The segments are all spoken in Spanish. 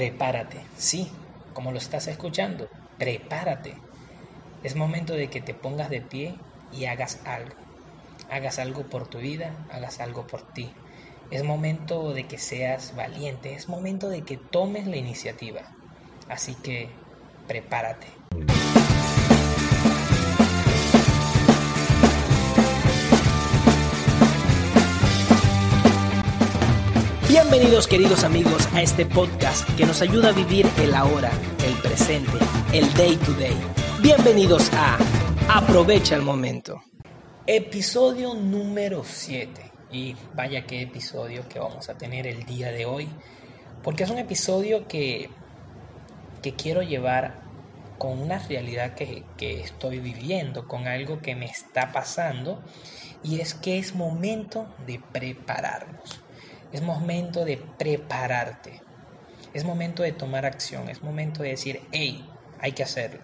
Prepárate, sí, como lo estás escuchando, prepárate. Es momento de que te pongas de pie y hagas algo. Hagas algo por tu vida, hagas algo por ti. Es momento de que seas valiente, es momento de que tomes la iniciativa. Así que prepárate. Bienvenidos queridos amigos a este podcast que nos ayuda a vivir el ahora, el presente, el day to day. Bienvenidos a Aprovecha el momento. Episodio número 7. Y vaya qué episodio que vamos a tener el día de hoy. Porque es un episodio que, que quiero llevar con una realidad que, que estoy viviendo, con algo que me está pasando. Y es que es momento de prepararnos. Es momento de prepararte. Es momento de tomar acción. Es momento de decir, hey, hay que hacerlo.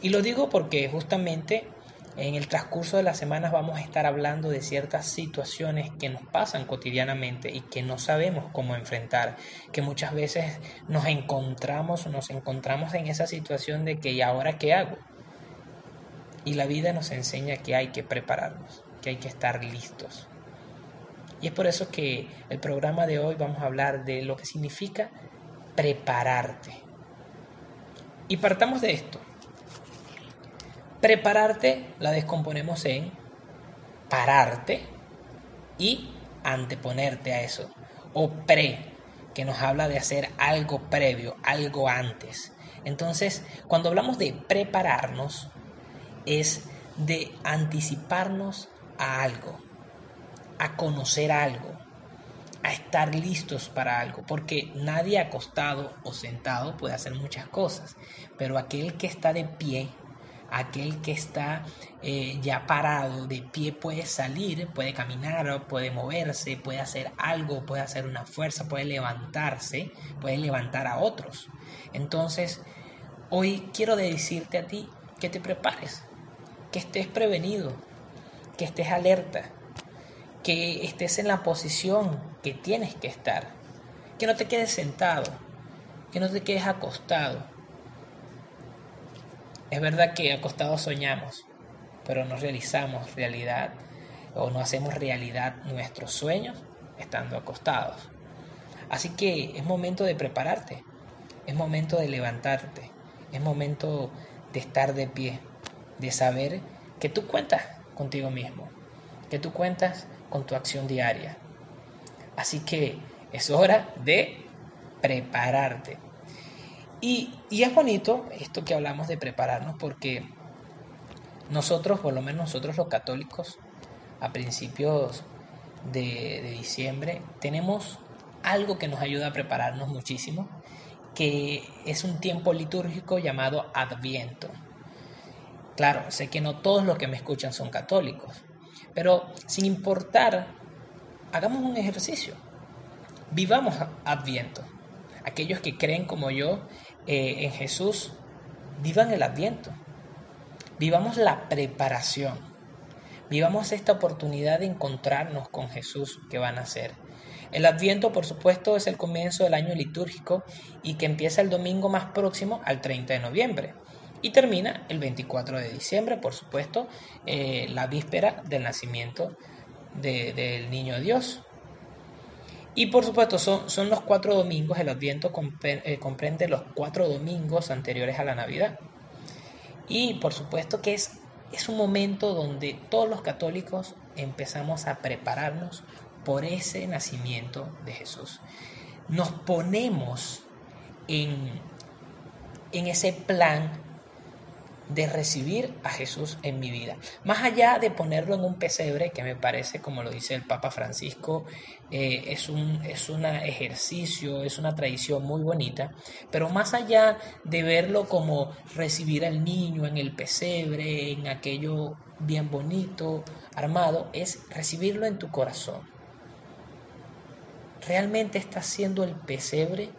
Y lo digo porque justamente en el transcurso de las semanas vamos a estar hablando de ciertas situaciones que nos pasan cotidianamente y que no sabemos cómo enfrentar, que muchas veces nos encontramos nos encontramos en esa situación de que ¿y ahora qué hago? Y la vida nos enseña que hay que prepararnos, que hay que estar listos. Y es por eso que el programa de hoy vamos a hablar de lo que significa prepararte. Y partamos de esto. Prepararte la descomponemos en pararte y anteponerte a eso. O pre, que nos habla de hacer algo previo, algo antes. Entonces, cuando hablamos de prepararnos, es de anticiparnos a algo, a conocer algo, a estar listos para algo, porque nadie acostado o sentado puede hacer muchas cosas, pero aquel que está de pie, aquel que está eh, ya parado de pie puede salir, puede caminar, puede moverse, puede hacer algo, puede hacer una fuerza, puede levantarse, puede levantar a otros. Entonces, hoy quiero decirte a ti que te prepares, que estés prevenido, que estés alerta, que estés en la posición que tienes que estar, que no te quedes sentado, que no te quedes acostado. Es verdad que acostados soñamos, pero no realizamos realidad o no hacemos realidad nuestros sueños estando acostados. Así que es momento de prepararte, es momento de levantarte, es momento de estar de pie, de saber que tú cuentas contigo mismo, que tú cuentas con tu acción diaria. Así que es hora de prepararte. Y, es bonito esto que hablamos de prepararnos porque nosotros, por lo menos nosotros los católicos, a principios de, de diciembre, tenemos algo que nos ayuda a prepararnos muchísimo, que es un tiempo litúrgico llamado Adviento. Claro, sé que no todos los que me escuchan son católicos, pero sin importar, hagamos un ejercicio. Vivamos Adviento. Aquellos que creen como yo eh, en Jesús, vivan el Adviento. Vivamos la preparación. Vivamos esta oportunidad de encontrarnos con Jesús que van a ser. El Adviento, por supuesto, es el comienzo del año litúrgico y que empieza el domingo más próximo al 30 de noviembre y termina el 24 de diciembre, por supuesto, eh, la víspera del nacimiento del niño Dios. Y por supuesto son, son los cuatro domingos, el adviento eh, comprende los cuatro domingos anteriores a la Navidad. Y por supuesto que es, es un momento donde todos los católicos empezamos a prepararnos por ese nacimiento de Jesús. Nos ponemos en, en ese plan de recibir a Jesús en mi vida. Más allá de ponerlo en un pesebre, que me parece, como lo dice el Papa Francisco, eh, es, un, es un ejercicio, es una tradición muy bonita, pero más allá de verlo como recibir al niño en el pesebre, en aquello bien bonito, armado, es recibirlo en tu corazón. ¿Realmente estás siendo el pesebre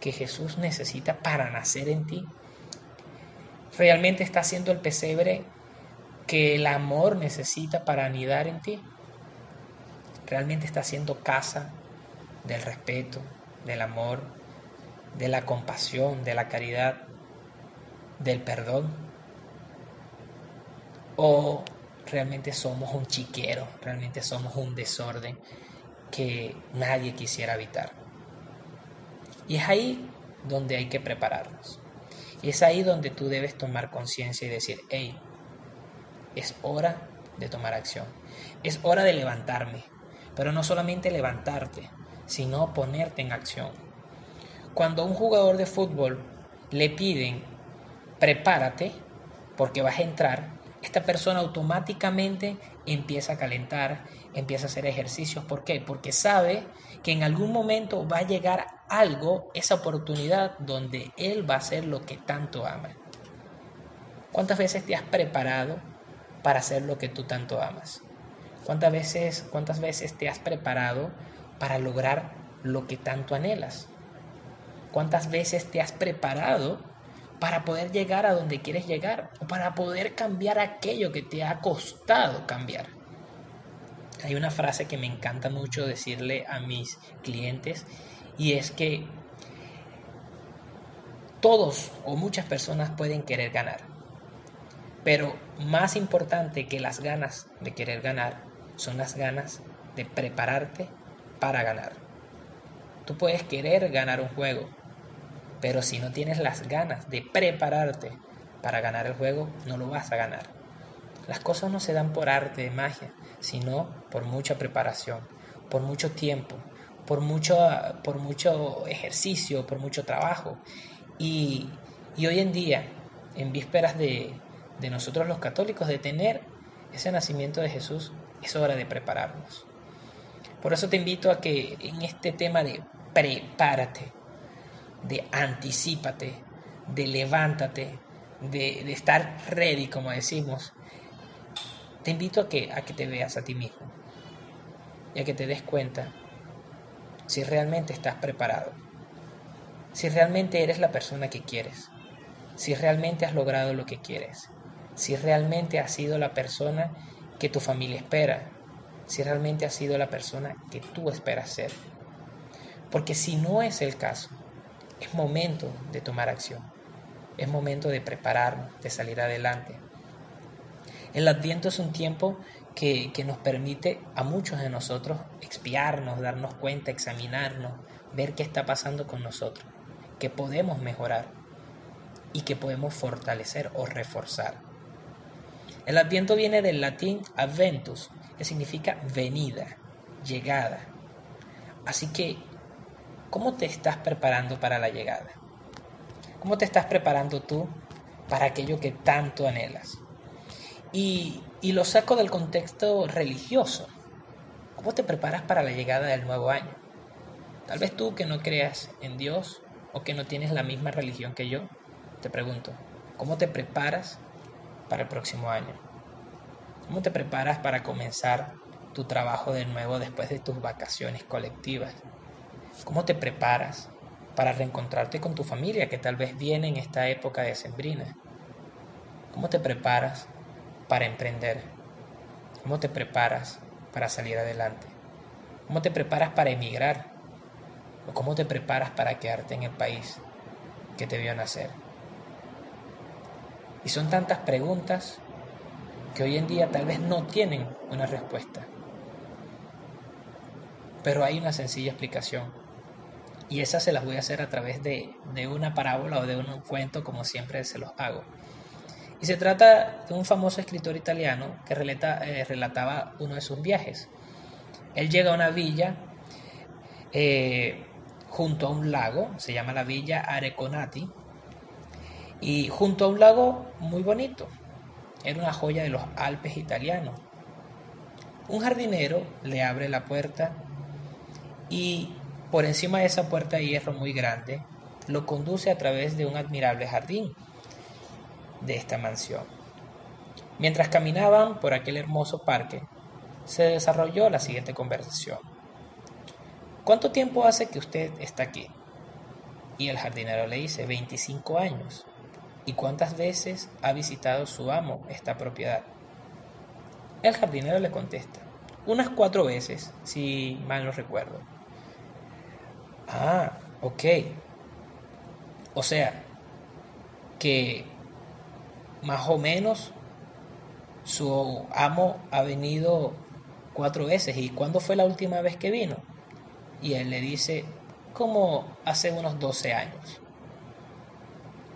que Jesús necesita para nacer en ti? ¿Realmente está siendo el pesebre que el amor necesita para anidar en ti? ¿Realmente está siendo casa del respeto, del amor, de la compasión, de la caridad, del perdón? ¿O realmente somos un chiquero, realmente somos un desorden que nadie quisiera habitar? Y es ahí donde hay que prepararnos. Y es ahí donde tú debes tomar conciencia y decir, hey, es hora de tomar acción. Es hora de levantarme, pero no solamente levantarte, sino ponerte en acción. Cuando a un jugador de fútbol le piden, prepárate, porque vas a entrar, esta persona automáticamente empieza a calentar, empieza a hacer ejercicios. ¿Por qué? Porque sabe que en algún momento va a llegar algo, esa oportunidad donde él va a hacer lo que tanto ama. ¿Cuántas veces te has preparado para hacer lo que tú tanto amas? ¿Cuántas veces, cuántas veces te has preparado para lograr lo que tanto anhelas? ¿Cuántas veces te has preparado para poder llegar a donde quieres llegar o para poder cambiar aquello que te ha costado cambiar? Hay una frase que me encanta mucho decirle a mis clientes y es que todos o muchas personas pueden querer ganar, pero más importante que las ganas de querer ganar son las ganas de prepararte para ganar. Tú puedes querer ganar un juego, pero si no tienes las ganas de prepararte para ganar el juego, no lo vas a ganar. Las cosas no se dan por arte de magia, sino por mucha preparación, por mucho tiempo, por mucho, por mucho ejercicio, por mucho trabajo. Y, hoy en día, en vísperas de, de nosotros los católicos, de tener ese nacimiento de Jesús, es hora de prepararnos. Por eso te invito a que en este tema de prepárate, de anticipate, de levántate, de, de estar ready, como decimos, te invito a que, a que te veas a ti mismo y a que te des cuenta si realmente estás preparado, si realmente eres la persona que quieres, si realmente has logrado lo que quieres, si realmente has sido la persona que tu familia espera, si realmente has sido la persona que tú esperas ser. Porque si no es el caso, es momento de tomar acción, es momento de prepararnos, de salir adelante, el adviento es un tiempo que, nos permite a muchos de nosotros expiarnos, darnos cuenta, examinarnos, ver qué está pasando con nosotros, que podemos mejorar y que podemos fortalecer o reforzar. El adviento viene del latín adventus, que significa venida, llegada. Así que, ¿cómo te estás preparando para la llegada? ¿Cómo te estás preparando tú para aquello que tanto anhelas? Y, lo saco del contexto religioso. ¿Cómo te preparas para la llegada del nuevo año? Tal vez tú que no creas en Dios o que no tienes la misma religión que yo, te pregunto, ¿cómo te preparas para el próximo año? ¿Cómo te preparas para comenzar tu trabajo de nuevo después de tus vacaciones colectivas? ¿Cómo te preparas para reencontrarte con tu familia que tal vez viene en esta época de sembrina? ¿Cómo te preparas para emprender? ¿Cómo te preparas para salir adelante? ¿Cómo te preparas para emigrar? ¿O cómo te preparas para quedarte en el país que te vio nacer? Y son tantas preguntas que hoy en día tal vez no tienen una respuesta. Pero hay una sencilla explicación. Y esa se las voy a hacer a través de, de una parábola o de un cuento como siempre se los hago. Y se trata de un famoso escritor italiano que eh, relataba uno de sus viajes. Él llega a una villa eh, junto a un lago, se llama la villa Areconati, y junto a un lago muy bonito. Era una joya de los Alpes italianos. Un jardinero le abre la puerta y por encima de esa puerta de hierro muy grande lo conduce a través de un admirable jardín de esta mansión. Mientras caminaban por aquel hermoso parque, se desarrolló la siguiente conversación. ¿Cuánto tiempo hace que usted está aquí? Y el jardinero le dice, 25 años. ¿Y cuántas veces ha visitado su amo esta propiedad? El jardinero le contesta, unas cuatro veces, si mal no recuerdo. Ah, ok. O sea, que más o menos su amo ha venido cuatro veces. ¿Y cuándo fue la última vez que vino? Y él le dice, como hace unos 12 años.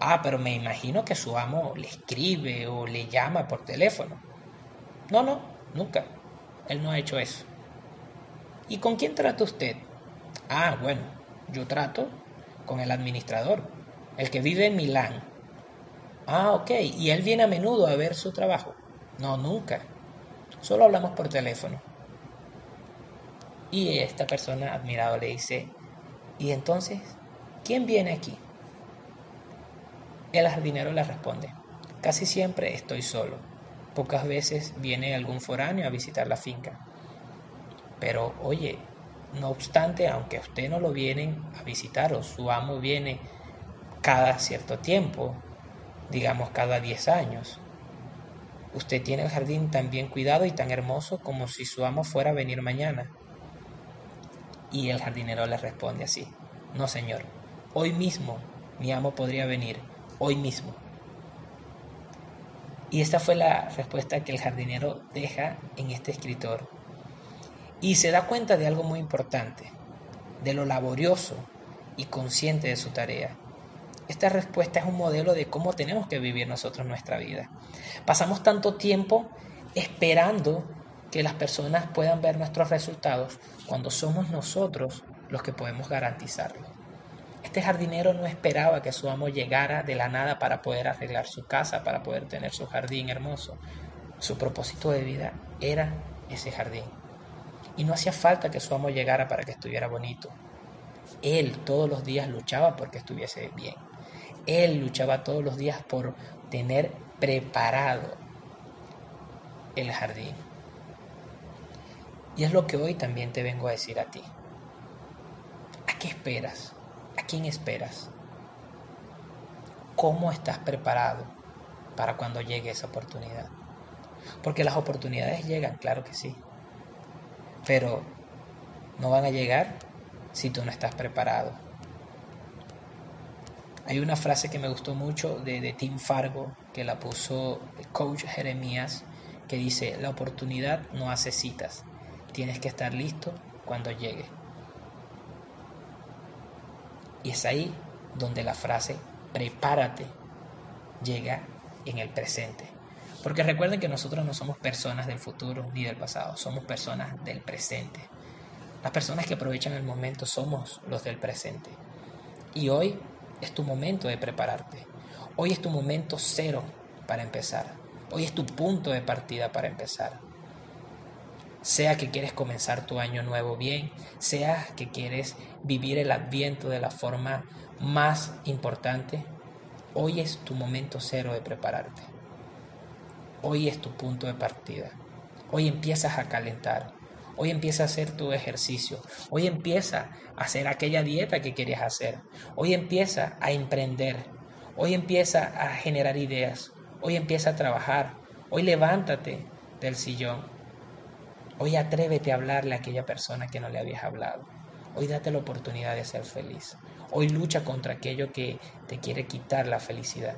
Ah, pero me imagino que su amo le escribe o le llama por teléfono. No, no, nunca. Él no ha hecho eso. ¿Y con quién trata usted? Ah, bueno, yo trato con el administrador, el que vive en Milán. Ah, ok. ¿Y él viene a menudo a ver su trabajo? No, nunca. Solo hablamos por teléfono. Y esta persona admirado le dice, ¿y entonces quién viene aquí? El jardinero le responde, casi siempre estoy solo. Pocas veces viene algún foráneo a visitar la finca. Pero oye, no obstante, aunque usted no lo vienen a visitar o su amo viene cada cierto tiempo, digamos cada 10 años, usted tiene el jardín tan bien cuidado y tan hermoso como si su amo fuera a venir mañana. Y el jardinero le responde así, no señor, hoy mismo mi amo podría venir, hoy mismo. Y esta fue la respuesta que el jardinero deja en este escritor. Y se da cuenta de algo muy importante, de lo laborioso y consciente de su tarea. Esta respuesta es un modelo de cómo tenemos que vivir nosotros nuestra vida. Pasamos tanto tiempo esperando que las personas puedan ver nuestros resultados cuando somos nosotros los que podemos garantizarlo. Este jardinero no esperaba que su amo llegara de la nada para poder arreglar su casa, para poder tener su jardín hermoso. Su propósito de vida era ese jardín. Y no hacía falta que su amo llegara para que estuviera bonito. Él todos los días luchaba porque estuviese bien. Él luchaba todos los días por tener preparado el jardín. Y es lo que hoy también te vengo a decir a ti. ¿A qué esperas? ¿A quién esperas? ¿Cómo estás preparado para cuando llegue esa oportunidad? Porque las oportunidades llegan, claro que sí. Pero no van a llegar si tú no estás preparado. Hay una frase que me gustó mucho de, de Tim Fargo, que la puso coach Jeremías, que dice, la oportunidad no hace citas, Tienes que estar listo cuando llegue. Y es ahí donde la frase prepárate llega en el presente. Porque recuerden que nosotros no somos personas del futuro ni del pasado, somos personas del presente. Las personas que aprovechan el momento somos los del presente. Y hoy es tu momento de prepararte. Hoy es tu momento cero para empezar. Hoy es tu punto de partida para empezar sea que quieres comenzar tu año nuevo bien, sea que quieres vivir el adviento de la forma más importante, hoy es tu momento cero de prepararte. Hoy es tu punto de partida. Hoy empiezas a calentar. Hoy empieza a hacer tu ejercicio. Hoy empieza a hacer aquella dieta que querías hacer. Hoy empieza a emprender. Hoy empieza a generar ideas. Hoy empieza a trabajar. Hoy levántate del sillón Hoy atrévete a hablarle a aquella persona que no le habías hablado. Hoy date la oportunidad de ser feliz. Hoy lucha contra aquello que te quiere quitar la felicidad.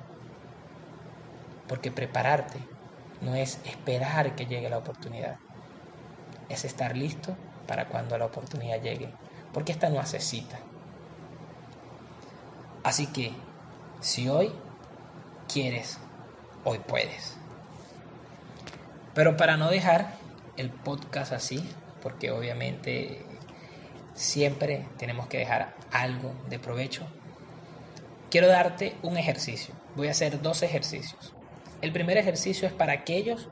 Porque prepararte no es esperar que llegue la oportunidad. Es estar listo para cuando la oportunidad llegue. Porque esta no hace cita. Así que, si hoy quieres, hoy puedes. Pero para no dejar el podcast así, porque obviamente siempre tenemos que dejar algo de provecho. Quiero darte un ejercicio. Voy a hacer dos ejercicios. El primer ejercicio es para aquellos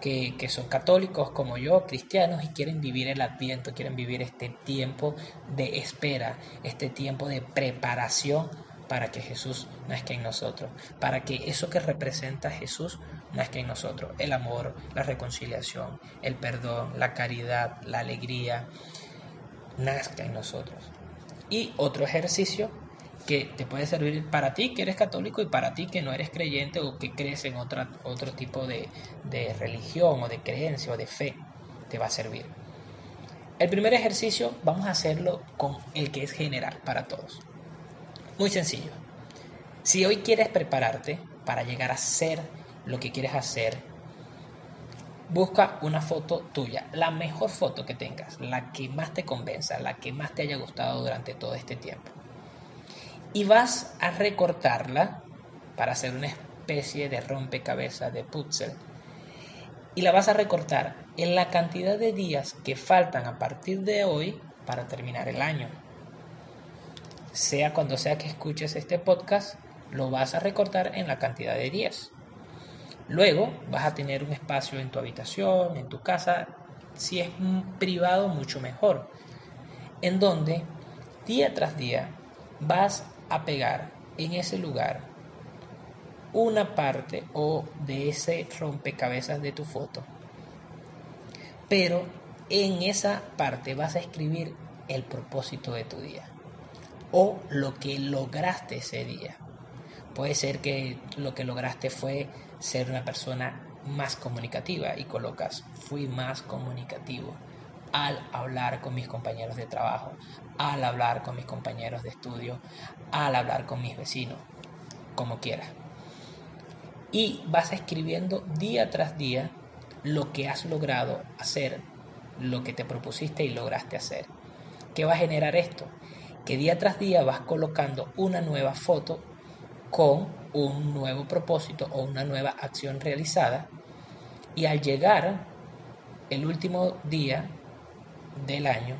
que, son católicos como yo, cristianos, y quieren vivir el adviento, quieren vivir este tiempo de espera, este tiempo de preparación para que Jesús nazca en nosotros, para que eso que representa Jesús nazca en nosotros, el amor, la reconciliación, el perdón, la caridad, la alegría, nazca en nosotros. Y otro ejercicio que te puede servir para ti que eres católico y para ti que no eres creyente o que crees en otra, otro tipo de, de religión o de creencia o de fe, te va a servir. El primer ejercicio vamos a hacerlo con el que es general para todos. Muy sencillo. Si hoy quieres prepararte para llegar a ser lo que quieres hacer, busca una foto tuya, la mejor foto que tengas, la que más te convenza, la que más te haya gustado durante todo este tiempo. Y vas a recortarla para hacer una especie de rompecabezas de puzzle. Y la vas a recortar en la cantidad de días que faltan a partir de hoy para terminar el año. Sea cuando sea que escuches este podcast, lo vas a recortar en la cantidad de días. Luego vas a tener un espacio en tu habitación, en tu casa, si es privado mucho mejor, en donde día tras día vas a pegar en ese lugar una parte o de ese rompecabezas de tu foto. Pero en esa parte vas a escribir el propósito de tu día o lo que lograste ese día. Puede ser que lo que lograste fue ser una persona más comunicativa y colocas fui más comunicativo al hablar con mis compañeros de trabajo, al hablar con mis compañeros de estudio, al hablar con mis vecinos, como quieras. Y vas escribiendo día tras día lo que has logrado hacer, lo que te propusiste y lograste hacer. ¿Qué va a generar esto? Que día tras día vas colocando una nueva foto con un nuevo propósito o una nueva acción realizada y al llegar el último día del año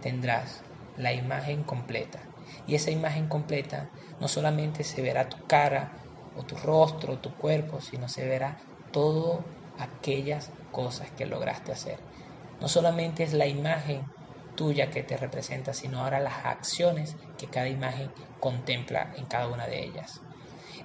tendrás la imagen completa y esa imagen completa no solamente se verá tu cara o tu rostro, o tu cuerpo, sino se verá todas aquellas cosas que lograste hacer. No solamente es la imagen tuya que te representa, sino ahora las acciones que cada imagen contempla en cada una de ellas.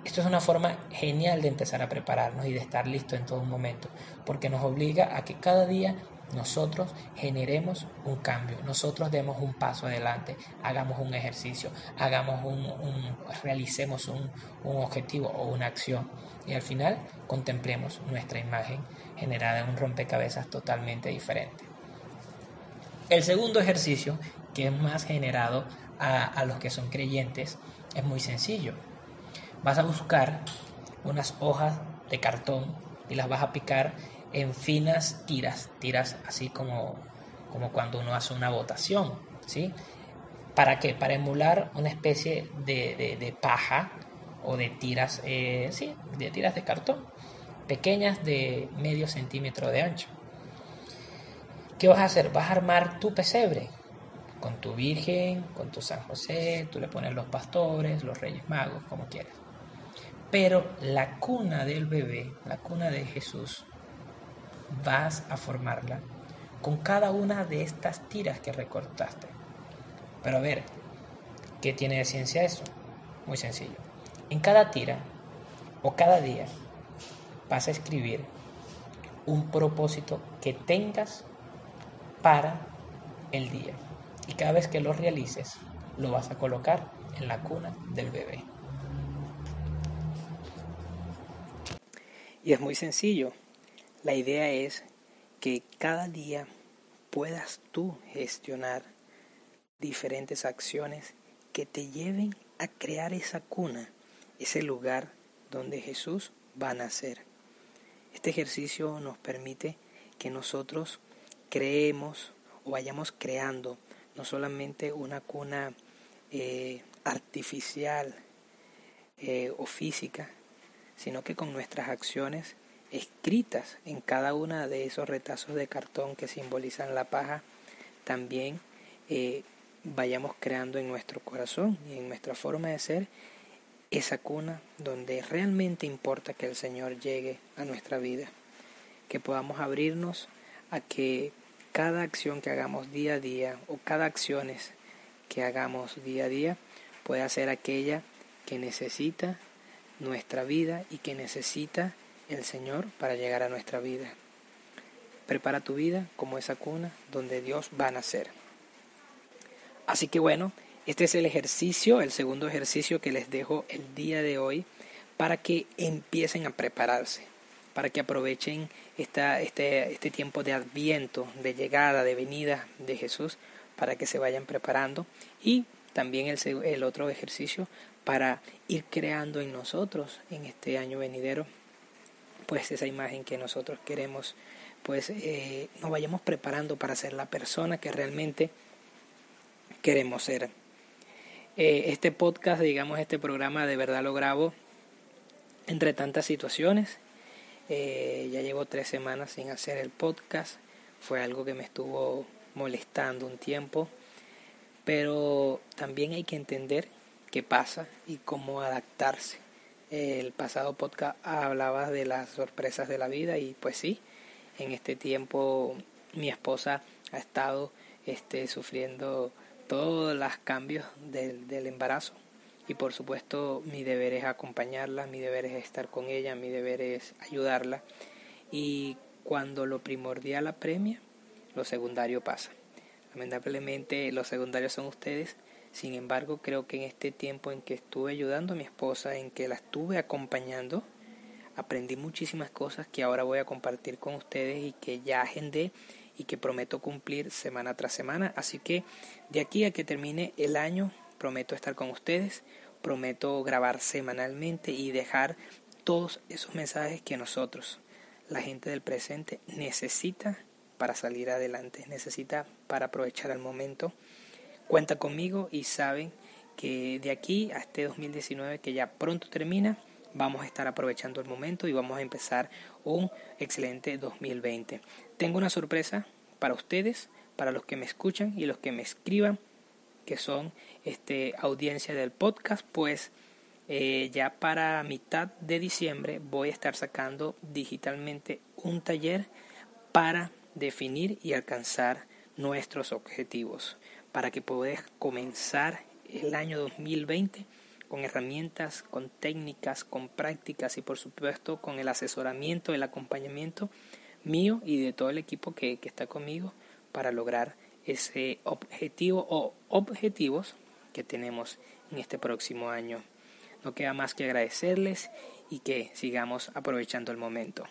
Esto es una forma genial de empezar a prepararnos y de estar listo en todo momento, porque nos obliga a que cada día nosotros generemos un cambio, nosotros demos un paso adelante, hagamos un ejercicio, hagamos un, realicemos un, un objetivo o una acción y al final contemplemos nuestra imagen generada en un rompecabezas totalmente diferente. El segundo ejercicio, que es más generado a, los que son creyentes, es muy sencillo. Vas a buscar unas hojas de cartón y las vas a picar en finas tiras, tiras así como, como cuando uno hace una votación, ¿sí? ¿Para qué? Para emular una especie de, paja o de tiras, eh, sí, de tiras de cartón, pequeñas de medio centímetro de ancho. ¿Qué vas a hacer? Vas a armar tu pesebre con tu Virgen, con tu San José, tú le pones los pastores, los Reyes Magos, como quieras. Pero la cuna del bebé, la cuna de Jesús, vas a formarla con cada una de estas tiras que recortaste. Pero a ver, ¿qué tiene de ciencia eso? Muy sencillo. En cada tira o cada día vas a escribir un propósito que tengas para el día. Y cada vez que lo realices, lo vas a colocar en la cuna del bebé. Y es muy sencillo. La idea es que cada día puedas tú gestionar diferentes acciones que te lleven a crear esa cuna, ese lugar donde Jesús va a nacer. Este ejercicio nos permite que nosotros creemos o vayamos creando no solamente una cuna eh, artificial eh, o física, sino que con nuestras acciones escritas en cada una de esos retazos de cartón que simbolizan la paja, también eh, vayamos creando en nuestro corazón y en nuestra forma de ser esa cuna donde realmente importa que el Señor llegue a nuestra vida, que podamos abrirnos a que cada acción que hagamos día a día o cada acciones que hagamos día a día pueda ser aquella que necesita nuestra vida y que necesita el Señor para llegar a nuestra vida. Prepara tu vida como esa cuna donde Dios va a nacer. Así que bueno, este es el ejercicio, el segundo ejercicio que les dejo el día de hoy para que empiecen a prepararse, para que aprovechen esta, este, este tiempo de adviento, de llegada, de venida de Jesús, para que se vayan preparando. Y también el, el otro ejercicio para ir creando en nosotros en este año venidero pues esa imagen que nosotros queremos pues eh, nos vayamos preparando para ser la persona que realmente queremos ser. Eh, este podcast, digamos, este programa de verdad lo grabo entre tantas situaciones. Eh, ya llevo tres semanas sin hacer el podcast. Fue algo que me estuvo molestando un tiempo. Pero también hay que entender qué pasa y cómo adaptarse. El pasado podcast hablaba de las sorpresas de la vida y pues sí, en este tiempo mi esposa ha estado este, sufriendo todos los cambios del, del embarazo y por supuesto mi deber es acompañarla, mi deber es estar con ella, mi deber es ayudarla y cuando lo primordial apremia, lo secundario pasa. Lamentablemente los secundarios son ustedes, sin embargo creo que en este tiempo en que estuve ayudando a mi esposa, en que la estuve acompañando, aprendí muchísimas cosas que ahora voy a compartir con ustedes y que ya agendé y que prometo cumplir semana tras semana. Así que de aquí a que termine el año, prometo estar con ustedes, prometo grabar semanalmente y dejar todos esos mensajes que nosotros, la gente del presente, necesita para salir adelante, necesita para aprovechar el momento. Cuenta conmigo y saben que de aquí a este 2019 que ya pronto termina, vamos a estar aprovechando el momento y vamos a empezar un excelente 2020. Tengo una sorpresa para ustedes, para los que me escuchan y los que me escriban, que son este, audiencia del podcast, pues eh, ya para mitad de diciembre voy a estar sacando digitalmente un taller para definir y alcanzar nuestros objetivos, para que puedas comenzar el año 2020 con herramientas, con técnicas, con prácticas y por supuesto con el asesoramiento, el acompañamiento mío y de todo el equipo que, que está conmigo para lograr ese objetivo o objetivos que tenemos en este próximo año. No queda más que agradecerles y que sigamos aprovechando el momento.